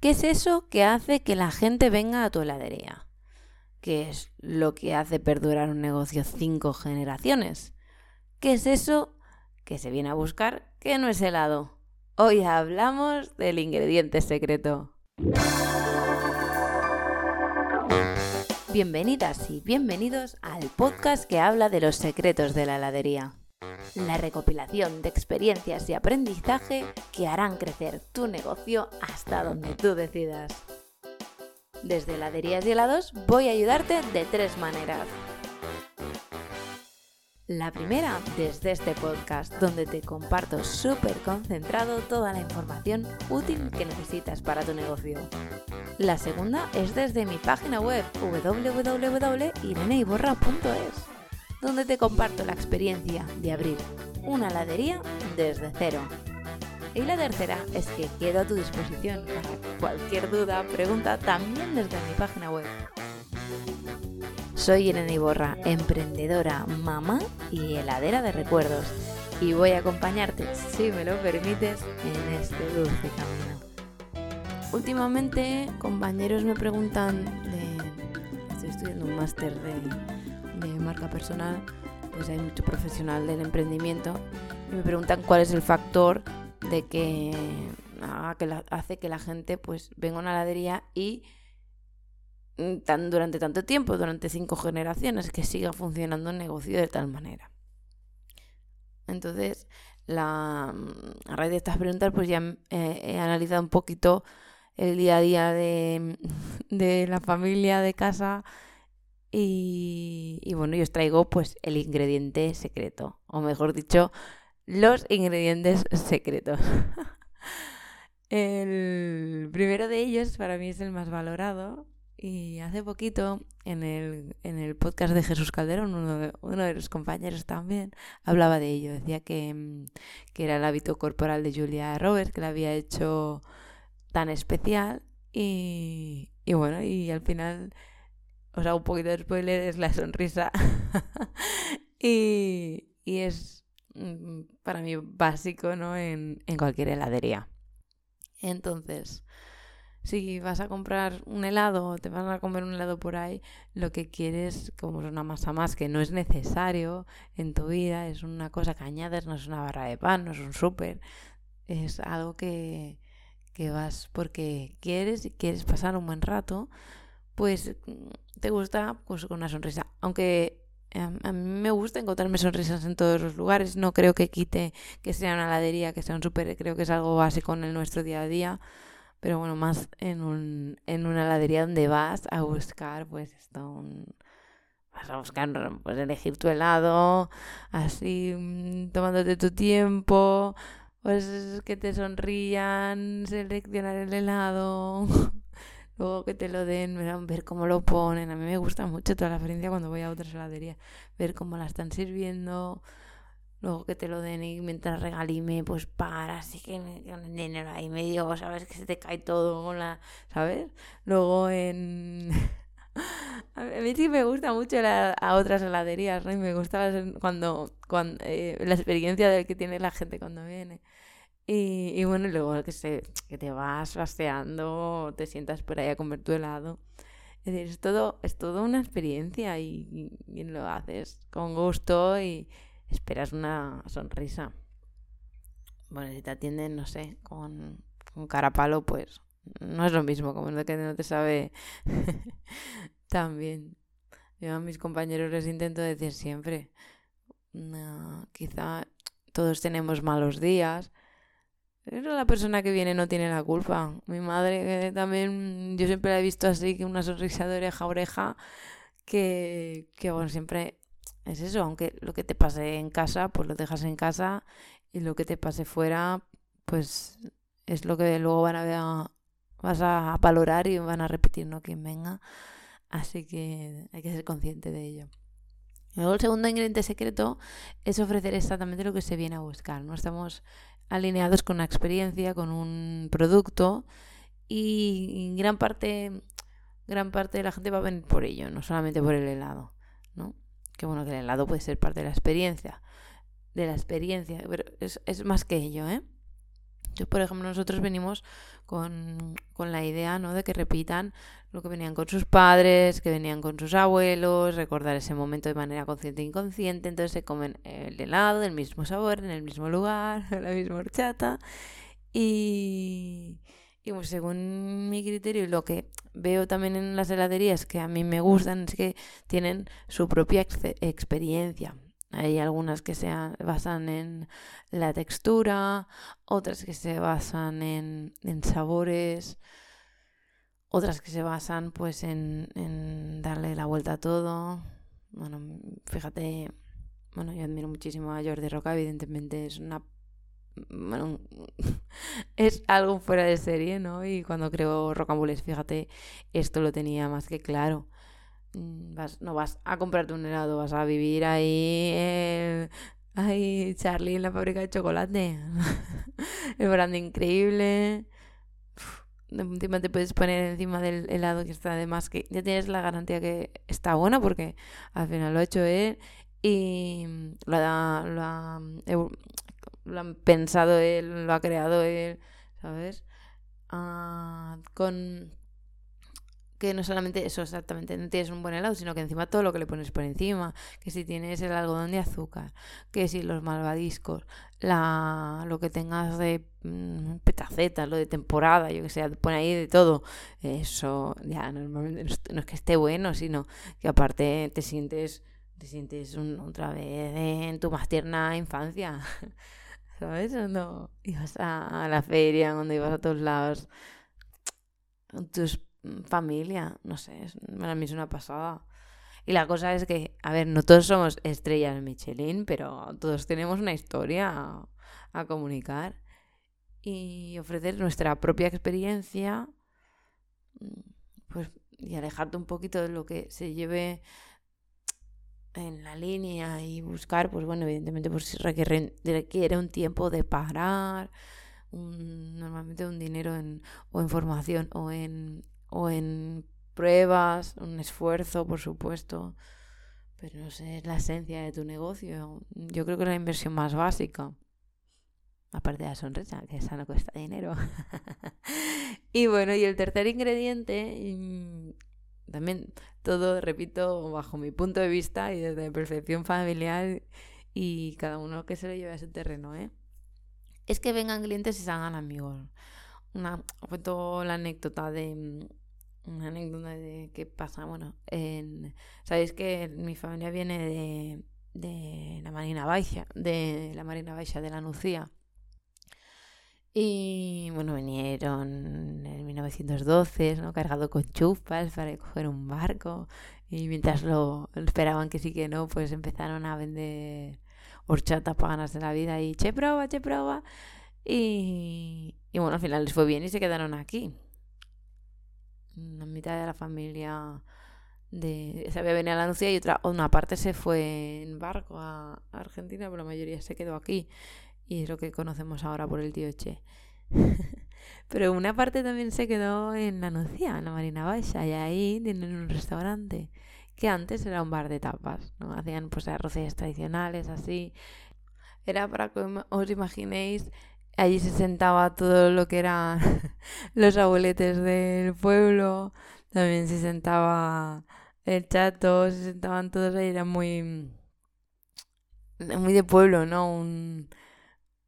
¿Qué es eso que hace que la gente venga a tu heladería? ¿Qué es lo que hace perdurar un negocio cinco generaciones? ¿Qué es eso que se viene a buscar que no es helado? Hoy hablamos del ingrediente secreto. Bienvenidas y bienvenidos al podcast que habla de los secretos de la heladería. La recopilación de experiencias y aprendizaje que harán crecer tu negocio hasta donde tú decidas. Desde heladerías y helados voy a ayudarte de tres maneras. La primera, desde este podcast, donde te comparto súper concentrado toda la información útil que necesitas para tu negocio. La segunda es desde mi página web www.ireneiborra.es, donde te comparto la experiencia de abrir una heladería desde cero. Y la tercera es que quedo a tu disposición para cualquier duda, pregunta también desde mi página web. Soy Irene Iborra, emprendedora, mamá y heladera de recuerdos. Y voy a acompañarte, si me lo permites, en este dulce camino. Últimamente, compañeros me preguntan de. Estoy estudiando un máster de, de marca personal, pues hay mucho profesional del emprendimiento. Me preguntan cuál es el factor de que, que hace que la gente pues venga a una heladería y Mm, tan, durante tanto tiempo, durante cinco generaciones, que siga funcionando el negocio de tal manera. Entonces, la, mm, a raíz de estas preguntas, pues ya eh, he analizado un poquito el día a día de, de la familia, de casa, y, y, bueno, yo os traigo pues el ingrediente secreto, o mejor dicho, los ingredientes secretos. el primero de ellos para mí es el más valorado, y hace poquito, en el, en el podcast de Jesús Calderón, uno de, uno de los compañeros también, hablaba de ello. Decía que, mm, que era el hábito corporal de Julia Roberts, que la había hecho tan especial. Y, y bueno, y al final, os hago un poquito de spoiler, es la sonrisa. y, y es mm, para mí básico ¿no? en, en cualquier heladería. Entonces, si vas a comprar un helado o te vas a comer un helado por ahí, lo que quieres, como es una masa más que no es necesario en tu vida, es una cosa que añades, no es una barra de pan, no es un súper, es algo que, que vas porque quieres y quieres pasar un buen rato, pues te gusta pues, con una sonrisa. Aunque em, a mí me gusta encontrarme sonrisas en todos los lugares. No creo que quite que sea una heladería, que sea un súper. Creo que es algo básico en nuestro día a día pero bueno, más en, un, en una heladería donde vas a buscar, pues esto, un, vas a buscar, pues elegir tu helado, así, mm, tomándote tu tiempo, pues que te sonrían, seleccionar el helado, luego que te lo den, ver cómo lo ponen. A mí me gusta mucho toda la experiencia cuando voy a otras heladerías, ver cómo la están sirviendo, luego que te lo den y mientras regalime, pues para, así que con el dinero ahí medio, sabes que se te cae todo, la, ¿sabes? Luego en... a mí sí me gusta mucho a otras heladerías, ¿no? Y me gusta cuando, cuando eh, la experiencia de que tiene la gente cuando viene. Y, y bueno, luego que, se, que te vas paseando, te sientas por ahí a comer tu helado. Es decir, es todo, es todo una experiencia y, y lo haces con gusto y, esperas una sonrisa. Bueno, si te atienden, no sé, con, con cara palo, pues no es lo mismo, como lo que no te sabe también. Yo a mis compañeros les intento decir siempre, quizá todos tenemos malos días, pero la persona que viene no tiene la culpa. Mi madre también, yo siempre la he visto así, que una sonrisa de oreja a oreja, que, que bueno, siempre es eso, aunque lo que te pase en casa, pues lo dejas en casa y lo que te pase fuera, pues es lo que luego van a vas a valorar y van a repetir, ¿no? Quien venga. Así que hay que ser consciente de ello. Luego el segundo ingrediente secreto es ofrecer exactamente lo que se viene a buscar. No estamos alineados con una experiencia, con un producto y gran parte, gran parte de la gente va a venir por ello, no solamente por el helado, ¿no? que bueno, que el helado puede ser parte de la experiencia, de la experiencia, pero es, es más que ello, ¿eh? Yo, por ejemplo, nosotros venimos con, con, la idea ¿no? de que repitan lo que venían con sus padres, que venían con sus abuelos, recordar ese momento de manera consciente e inconsciente, entonces se comen el helado del mismo sabor, en el mismo lugar, la misma horchata. Y, y pues según mi criterio y lo que veo también en las heladerías que a mí me gustan es que tienen su propia experiencia. Hay algunas que se basan en la textura, otras que se basan en, sabores, otras que se basan pues en, darle la vuelta a todo. Bueno, fíjate, bueno, yo admiro muchísimo a Jordi Roca, evidentemente es una bueno, es algo fuera de serie, ¿no? Y cuando creo Rocambules, fíjate, esto lo tenía más que claro. Mm, vas, no vas a comprarte un helado, vas a vivir ahí. Eh, ahí, Charlie en la fábrica de chocolate. El branding increíble. encima te puedes poner encima del helado que está además que ya tienes la garantía que está bueno porque al final lo ha hecho él y lo ha, lo ha, pensado él, lo ha creado él, ¿sabes? Ah, con que no solamente eso exactamente, no tienes un buen helado, sino que encima todo lo que le pones por encima, que si tienes el algodón de azúcar, que si los malvadiscos, la, lo que tengas de mm, petacetas, lo de temporada, yo que sé, pone ahí de todo, eso ya normalmente no es que esté bueno, sino que aparte te sientes, te sientes otra vez en tu más tierna infancia. ¿Sabes? Cuando ibas a, la feria, cuando ibas a todos lados, con tu familia, no sé, para mí es una pasada. Y la cosa es que, a ver, no todos somos estrellas Michelin, pero todos tenemos una historia a, a comunicar y ofrecer nuestra propia experiencia, mm, pues, y alejarte un poquito de lo que se lleve en la línea y buscar, pues bueno, evidentemente pues requiere, requiere un tiempo de parar, normalmente un dinero en, o en formación o en, o en pruebas, un esfuerzo, por supuesto, pero no sé, es la esencia de tu negocio. Yo creo que es la inversión más básica. Aparte de la sonrisa, que esa no cuesta dinero. y bueno, y el tercer ingrediente, mm, también todo, repito, bajo mi punto de vista y desde percepción familiar y cada uno que se lo lleve a ese terreno, ¿eh? Es que vengan clientes y se hagan amigos. Una, cuento la anécdota de mm, una anécdota de qué pasa. Bueno, en, sabéis que mi familia viene de, de la Marina Baixa, de la Marina Baixa de la Nucía. Y bueno, vinieron en 1912, ¿no? Cargado con chupas para coger un barco. Y mientras lo esperaban que sí que no, pues empezaron a vender horchata para ganarse la vida y che prueba, che prueba. Y, y bueno, al final les fue bien y se quedaron aquí. La mitad de la familia de, se había venido a la Nucía y otra, una parte se fue en barco a Argentina, pero la mayoría se quedó aquí y es lo que conocemos ahora por el tío Che. Pero una parte también se quedó en la Nucía, en la Marina Baixa, y ahí tienen un restaurante que antes era un bar de tapas, ¿no? Hacían pues arroces tradicionales, así. Era para que os imaginéis, allí se sentaba todo lo que eran los abueletes del pueblo, también se sentaba el chato, se sentaban todos ahí, era muy, muy de pueblo, ¿no? Un,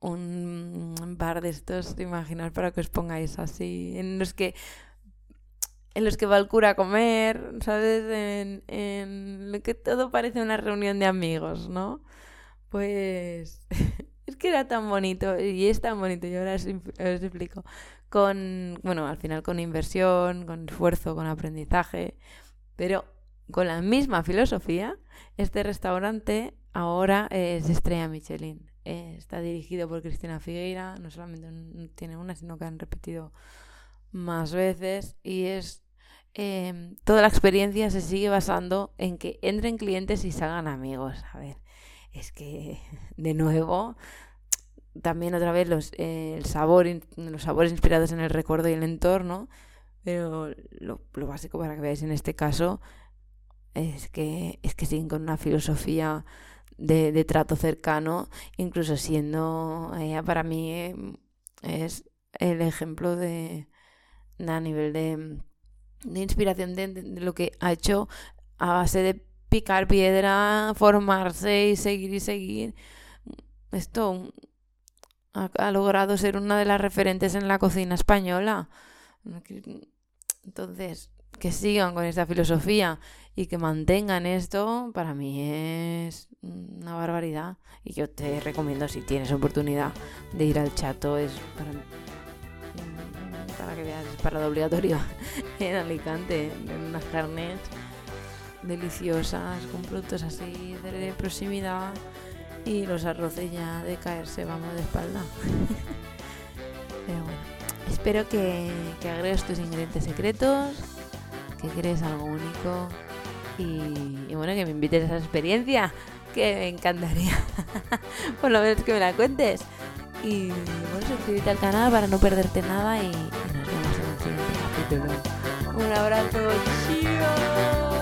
un bar de estos, imaginar para que os pongáis así, en los que en los que va el cura a comer, ¿sabes? En, en lo que todo parece una reunión de amigos, ¿no? Pues es que era tan bonito y es tan bonito, yo ahora os, explico. Con, bueno, al final con inversión, con esfuerzo, con aprendizaje, pero con la misma filosofía, este restaurante ahora es estrella Michelin. Está dirigido por Cristina Figueira, no solamente tiene una, sino que han repetido más veces y es em, toda la experiencia se sigue basando en que entren clientes y salgan amigos. A ver, es que de nuevo también otra vez los, eh, el sabor, los sabores inspirados en el recuerdo y el entorno, pero lo, básico para que veáis en este caso es que es que siguen con una filosofía de, trato cercano, incluso siendo ella para mí es el ejemplo de, a nivel de, de inspiración de, lo que ha hecho a base de picar piedra, formarse y seguir y seguir. Esto ha, logrado ser una de las referentes en la cocina española. Entonces, que sigan con esta filosofía y que mantengan esto, para mí es una barbaridad. Y yo te recomiendo, si tienes oportunidad de ir al chato, es para, para que veas, es parada obligatorio en Alicante, en unas carnes deliciosas, con productos así de proximidad y los arroces ya de caerse, vamos de espalda. Pero bueno, espero que, que agregues tus ingredientes secretos, que crees algo único y, bueno, que me invites a esa experiencia, que me encantaría. Por lo menos que me la cuentes. Y bueno, suscríbete al canal para no perderte nada y, nos vemos en el siguiente capítulo. Un abrazo, chicos.